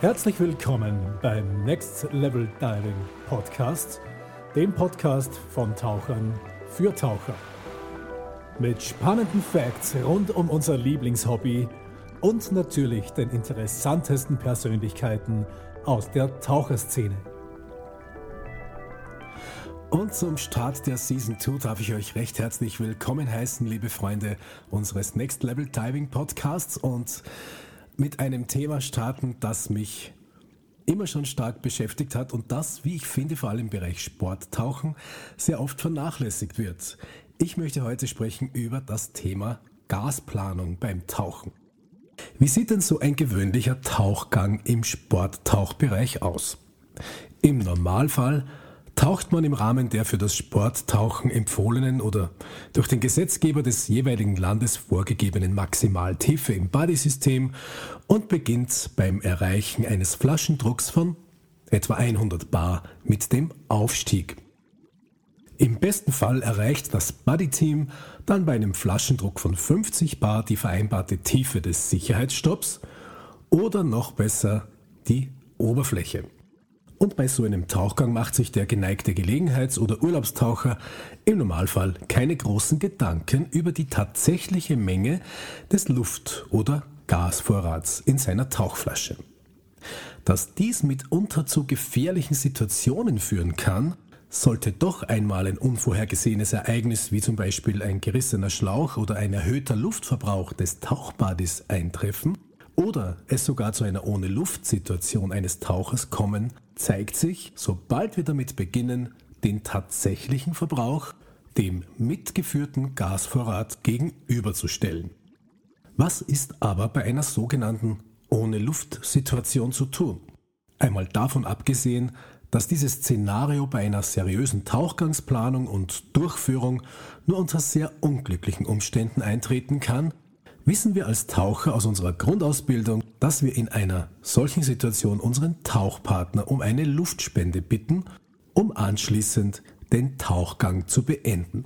Herzlich willkommen beim Next Level Diving Podcast, dem Podcast von Tauchern für Taucher. Mit spannenden Facts rund um unser Lieblingshobby und natürlich den interessantesten Persönlichkeiten aus der Taucherszene. Und zum Start der Season 2 darf ich euch recht herzlich willkommen heißen, liebe Freunde unseres Next Level Diving Podcasts und mit einem Thema starten, das mich immer schon stark beschäftigt hat und das, wie ich finde, vor allem im Bereich Sporttauchen sehr oft vernachlässigt wird. Ich möchte heute sprechen über das Thema Gasplanung beim Tauchen. Wie sieht denn so ein gewöhnlicher Tauchgang im Sporttauchbereich aus? Im Normalfall taucht man im Rahmen der für das Sporttauchen empfohlenen oder durch den Gesetzgeber des jeweiligen Landes vorgegebenen Maximaltiefe im Bodysystem und beginnt beim Erreichen eines Flaschendrucks von etwa 100 Bar mit dem Aufstieg. Im besten Fall erreicht das Buddy-Team dann bei einem Flaschendruck von 50 Bar die vereinbarte Tiefe des Sicherheitsstopps oder noch besser die Oberfläche. Und bei so einem Tauchgang macht sich der geneigte Gelegenheits- oder Urlaubstaucher im Normalfall keine großen Gedanken über die tatsächliche Menge des Luft- oder Gasvorrats in seiner Tauchflasche. Dass dies mitunter zu gefährlichen Situationen führen kann, sollte doch einmal ein unvorhergesehenes Ereignis wie zum Beispiel ein gerissener Schlauch oder ein erhöhter Luftverbrauch des Tauchbades eintreffen, oder es sogar zu einer ohne Luft-Situation eines Tauchers kommen, zeigt sich, sobald wir damit beginnen, den tatsächlichen Verbrauch dem mitgeführten Gasvorrat gegenüberzustellen. Was ist aber bei einer sogenannten ohne Luft-Situation zu tun? Einmal davon abgesehen, dass dieses Szenario bei einer seriösen Tauchgangsplanung und Durchführung nur unter sehr unglücklichen Umständen eintreten kann, wissen wir als Taucher aus unserer Grundausbildung, dass wir in einer solchen Situation unseren Tauchpartner um eine Luftspende bitten, um anschließend den Tauchgang zu beenden.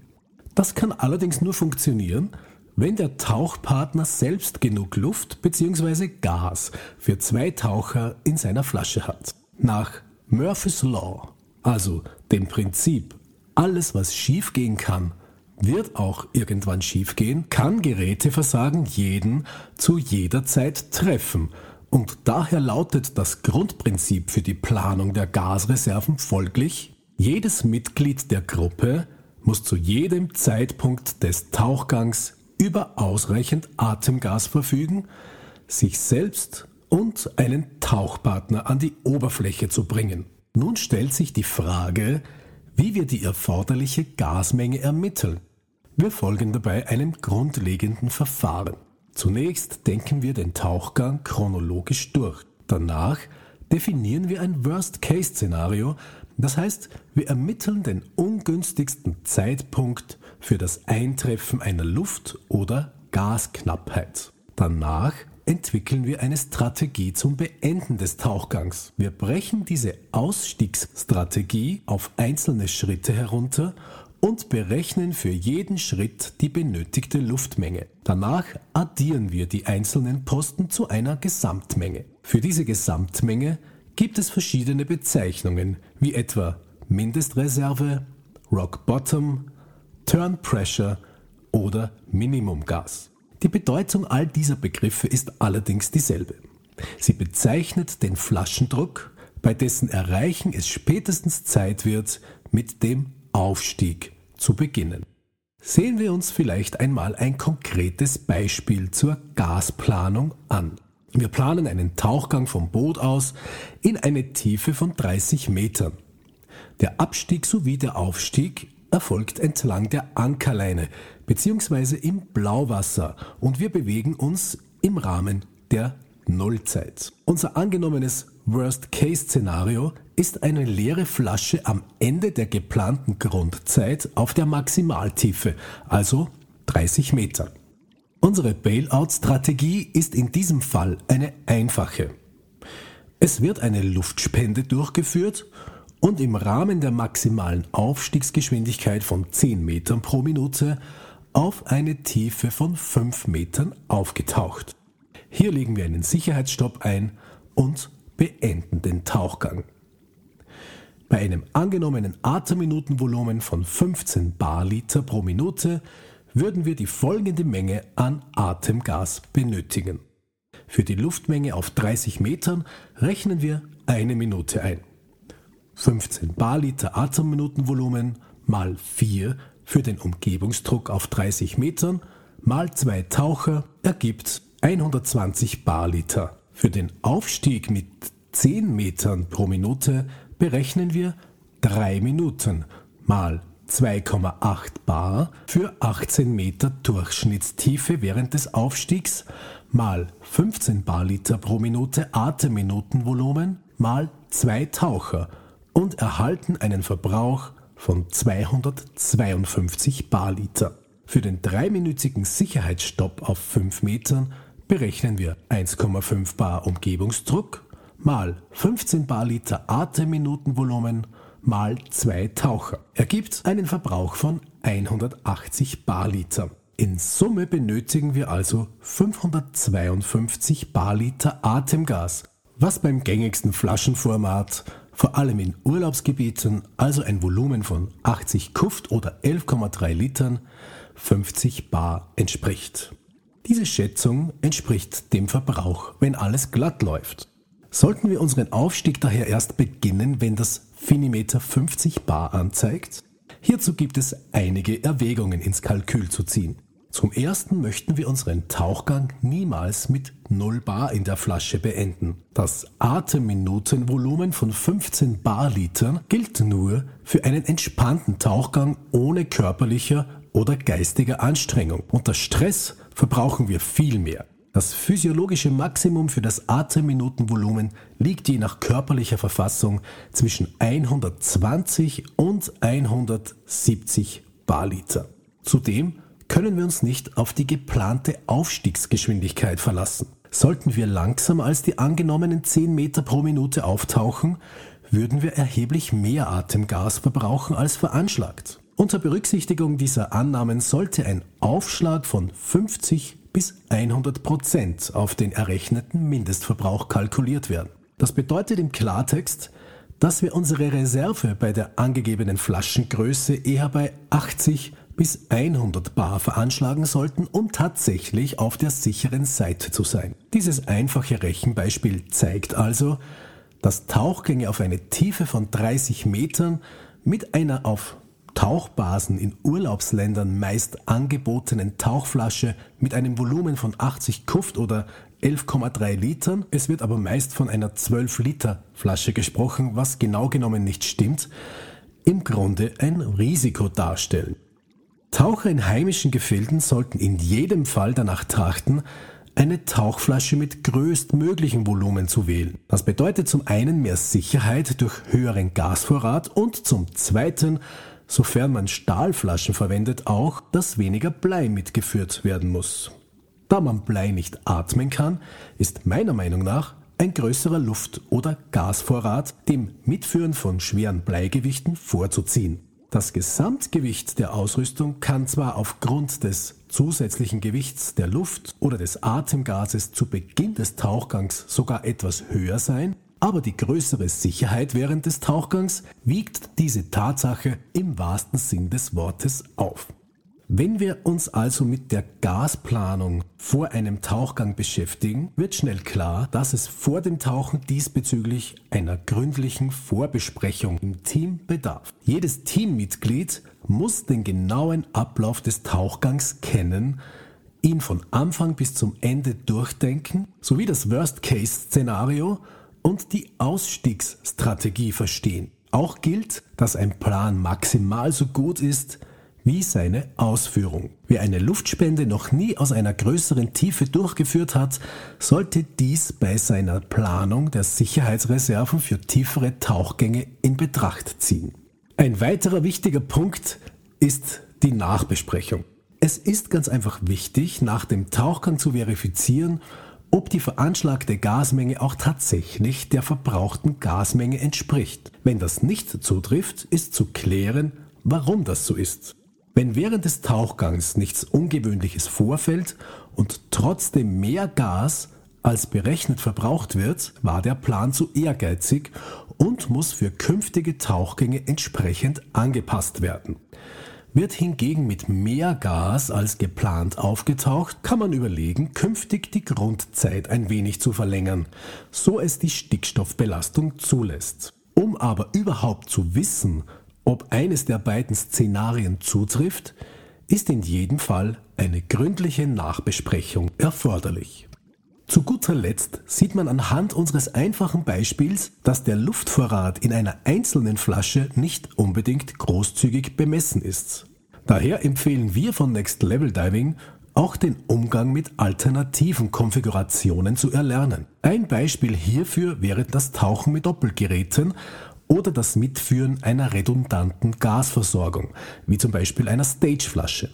Das kann allerdings nur funktionieren, wenn der Tauchpartner selbst genug Luft bzw. Gas für zwei Taucher in seiner Flasche hat. Nach Murphy's Law, also dem Prinzip, alles was schiefgehen kann, wird auch irgendwann schiefgehen, kann Geräteversagen jeden zu jeder Zeit treffen. Und daher lautet das Grundprinzip für die Planung der Gasreserven folglich, jedes Mitglied der Gruppe muss zu jedem Zeitpunkt des Tauchgangs über ausreichend Atemgas verfügen, sich selbst und einen Tauchpartner an die Oberfläche zu bringen. Nun stellt sich die Frage, wie wir die erforderliche Gasmenge ermitteln. Wir folgen dabei einem grundlegenden Verfahren. Zunächst denken wir den Tauchgang chronologisch durch. Danach definieren wir ein Worst-Case-Szenario, das heißt, wir ermitteln den ungünstigsten Zeitpunkt für das Eintreffen einer Luft- oder Gasknappheit. Danach entwickeln wir eine Strategie zum Beenden des Tauchgangs. Wir brechen diese Ausstiegsstrategie auf einzelne Schritte herunter und berechnen für jeden Schritt die benötigte Luftmenge. Danach addieren wir die einzelnen Posten zu einer Gesamtmenge. Für diese Gesamtmenge gibt es verschiedene Bezeichnungen, wie etwa Mindestreserve, Rock Bottom, Turn Pressure oder Minimumgas. Die Bedeutung all dieser Begriffe ist allerdings dieselbe. Sie bezeichnet den Flaschendruck, bei dessen Erreichen es spätestens Zeit wird, mit dem Aufstieg zu beginnen. Sehen wir uns vielleicht einmal ein konkretes Beispiel zur Gasplanung an. Wir planen einen Tauchgang vom Boot aus in eine Tiefe von 30 Metern. Der Abstieg sowie der Aufstieg erfolgt entlang der Ankerleine bzw. im Blauwasser und wir bewegen uns im Rahmen der Nullzeit. Unser angenommenes Worst-Case-Szenario ist eine leere Flasche am Ende der geplanten Grundzeit auf der Maximaltiefe, also 30 Meter. Unsere Bailout-Strategie ist in diesem Fall eine einfache. Es wird eine Luftspende durchgeführt und im Rahmen der maximalen Aufstiegsgeschwindigkeit von 10 Metern pro Minute auf eine Tiefe von 5 Metern aufgetaucht. Hier legen wir einen Sicherheitsstopp ein und beenden den Tauchgang. Bei einem angenommenen Atemminutenvolumen von 15 Barliter pro Minute würden wir die folgende Menge an Atemgas benötigen. Für die Luftmenge auf 30 Metern rechnen wir eine Minute ein. 15 Barliter Atemminutenvolumen mal 4 für den Umgebungsdruck auf 30 Metern mal 2 Taucher ergibt 120 Barliter. Für den Aufstieg mit 10 Metern pro Minute berechnen wir 3 Minuten mal 2,8 Bar für 18 Meter Durchschnittstiefe während des Aufstiegs mal 15 Barliter pro Minute Atemminutenvolumen mal 2 Taucher und erhalten einen Verbrauch von 252 Barliter. Für den dreiminütigen Sicherheitsstopp auf 5 Metern berechnen wir 1,5 Bar Umgebungsdruck mal 15 Barliter Atemminutenvolumen mal 2 Taucher. Ergibt einen Verbrauch von 180 Barliter. In Summe benötigen wir also 552 Barliter Atemgas, was beim gängigsten Flaschenformat, vor allem in Urlaubsgebieten, also ein Volumen von 80 Kuft oder 11,3 Litern, 50 Bar entspricht. Diese Schätzung entspricht dem Verbrauch, wenn alles glatt läuft. Sollten wir unseren Aufstieg daher erst beginnen, wenn das Finimeter 50 Bar anzeigt? Hierzu gibt es einige Erwägungen ins Kalkül zu ziehen. Zum ersten möchten wir unseren Tauchgang niemals mit 0 Bar in der Flasche beenden. Das Atemminutenvolumen von 15 Barlitern gilt nur für einen entspannten Tauchgang ohne körperlicher oder geistiger Anstrengung. Unter Stress verbrauchen wir viel mehr. Das physiologische Maximum für das Atemminutenvolumen liegt je nach körperlicher Verfassung zwischen 120 und 170 Barliter. Zudem können wir uns nicht auf die geplante Aufstiegsgeschwindigkeit verlassen. Sollten wir langsamer als die angenommenen 10 Meter pro Minute auftauchen, würden wir erheblich mehr Atemgas verbrauchen als veranschlagt. Unter Berücksichtigung dieser Annahmen sollte ein Aufschlag von 50 bis 100 Prozent auf den errechneten Mindestverbrauch kalkuliert werden. Das bedeutet im Klartext, dass wir unsere Reserve bei der angegebenen Flaschengröße eher bei 80 bis 100 Bar veranschlagen sollten, um tatsächlich auf der sicheren Seite zu sein. Dieses einfache Rechenbeispiel zeigt also, dass Tauchgänge auf eine Tiefe von 30 Metern mit einer auf Tauchbasen in Urlaubsländern meist angebotenen Tauchflasche mit einem Volumen von 80 Kuft oder 11,3 Litern. Es wird aber meist von einer 12 Liter Flasche gesprochen, was genau genommen nicht stimmt, im Grunde ein Risiko darstellen. Taucher in heimischen Gefilden sollten in jedem Fall danach trachten, eine Tauchflasche mit größtmöglichem Volumen zu wählen. Das bedeutet zum einen mehr Sicherheit durch höheren Gasvorrat und zum zweiten, sofern man Stahlflaschen verwendet, auch, dass weniger Blei mitgeführt werden muss. Da man Blei nicht atmen kann, ist meiner Meinung nach ein größerer Luft- oder Gasvorrat dem Mitführen von schweren Bleigewichten vorzuziehen. Das Gesamtgewicht der Ausrüstung kann zwar aufgrund des zusätzlichen Gewichts der Luft oder des Atemgases zu Beginn des Tauchgangs sogar etwas höher sein, aber die größere Sicherheit während des Tauchgangs wiegt diese Tatsache im wahrsten Sinn des Wortes auf. Wenn wir uns also mit der Gasplanung vor einem Tauchgang beschäftigen, wird schnell klar, dass es vor dem Tauchen diesbezüglich einer gründlichen Vorbesprechung im Team bedarf. Jedes Teammitglied muss den genauen Ablauf des Tauchgangs kennen, ihn von Anfang bis zum Ende durchdenken, sowie das Worst-Case-Szenario und die Ausstiegsstrategie verstehen. Auch gilt, dass ein Plan maximal so gut ist, wie seine Ausführung. Wer eine Luftspende noch nie aus einer größeren Tiefe durchgeführt hat, sollte dies bei seiner Planung der Sicherheitsreserven für tiefere Tauchgänge in Betracht ziehen. Ein weiterer wichtiger Punkt ist die Nachbesprechung. Es ist ganz einfach wichtig, nach dem Tauchgang zu verifizieren, ob die veranschlagte Gasmenge auch tatsächlich der verbrauchten Gasmenge entspricht. Wenn das nicht zutrifft, ist zu klären, warum das so ist. Wenn während des Tauchgangs nichts Ungewöhnliches vorfällt und trotzdem mehr Gas als berechnet verbraucht wird, war der Plan zu ehrgeizig und muss für künftige Tauchgänge entsprechend angepasst werden. Wird hingegen mit mehr Gas als geplant aufgetaucht, kann man überlegen, künftig die Grundzeit ein wenig zu verlängern, so es die Stickstoffbelastung zulässt. Um aber überhaupt zu wissen, ob eines der beiden Szenarien zutrifft, ist in jedem Fall eine gründliche Nachbesprechung erforderlich. Zu guter Letzt sieht man anhand unseres einfachen Beispiels, dass der Luftvorrat in einer einzelnen Flasche nicht unbedingt großzügig bemessen ist. Daher empfehlen wir von Next Level Diving auch den Umgang mit alternativen Konfigurationen zu erlernen. Ein Beispiel hierfür wäre das Tauchen mit Doppelgeräten oder das Mitführen einer redundanten Gasversorgung, wie zum Beispiel einer Stageflasche.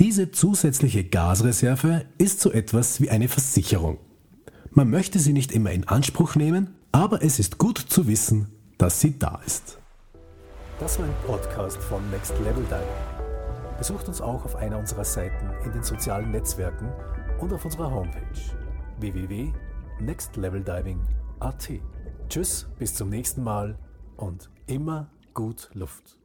Diese zusätzliche Gasreserve ist so etwas wie eine Versicherung. Man möchte sie nicht immer in Anspruch nehmen, aber es ist gut zu wissen, dass sie da ist. Das war ein Podcast von Next Level Diving. Besucht uns auch auf einer unserer Seiten in den sozialen Netzwerken und auf unserer Homepage www.nextleveldiving.at. Tschüss, bis zum nächsten Mal und immer gut Luft.